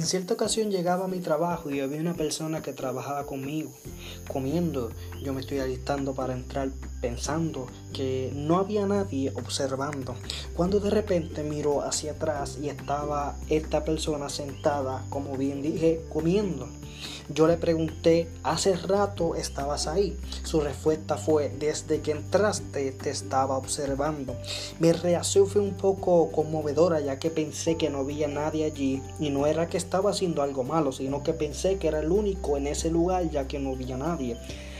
En cierta ocasión llegaba a mi trabajo y había una persona que trabajaba conmigo, comiendo. Yo me estoy alistando para entrar pensando que no había nadie observando. Cuando de repente miró hacia atrás y estaba esta persona sentada, como bien dije, comiendo. Yo le pregunté, hace rato estabas ahí. Su respuesta fue, desde que entraste te estaba observando. Mi reacción fue un poco conmovedora ya que pensé que no había nadie allí y no era que estaba haciendo algo malo, sino que pensé que era el único en ese lugar ya que no había nadie.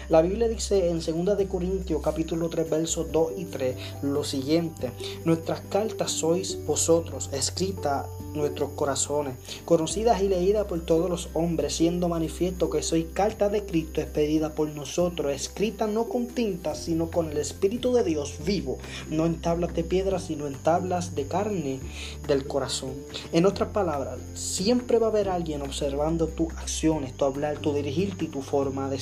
La Biblia dice en 2 de Corintios capítulo 3 versos 2 y 3 lo siguiente, nuestras cartas sois vosotros, escritas nuestros corazones, conocidas y leídas por todos los hombres, siendo manifiesto que soy carta de Cristo expedida por nosotros, escrita no con tinta, sino con el Espíritu de Dios vivo, no en tablas de piedra, sino en tablas de carne del corazón. En otras palabras, siempre va a haber alguien observando tus acciones, tu hablar, tu dirigirte y tu forma de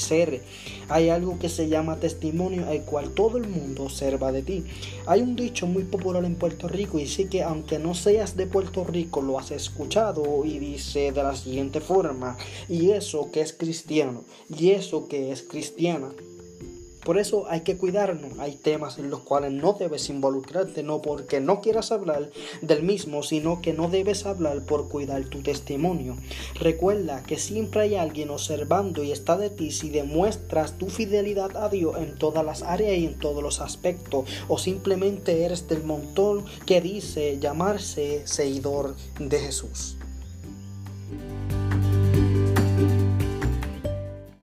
hay algo que se llama testimonio, el cual todo el mundo observa de ti. Hay un dicho muy popular en Puerto Rico y sí que aunque no seas de Puerto Rico, lo has escuchado y dice de la siguiente forma, y eso que es cristiano, y eso que es cristiana. Por eso hay que cuidarnos. Hay temas en los cuales no debes involucrarte, no porque no quieras hablar del mismo, sino que no debes hablar por cuidar tu testimonio. Recuerda que siempre hay alguien observando y está de ti si demuestras tu fidelidad a Dios en todas las áreas y en todos los aspectos, o simplemente eres del montón que dice llamarse seguidor de Jesús.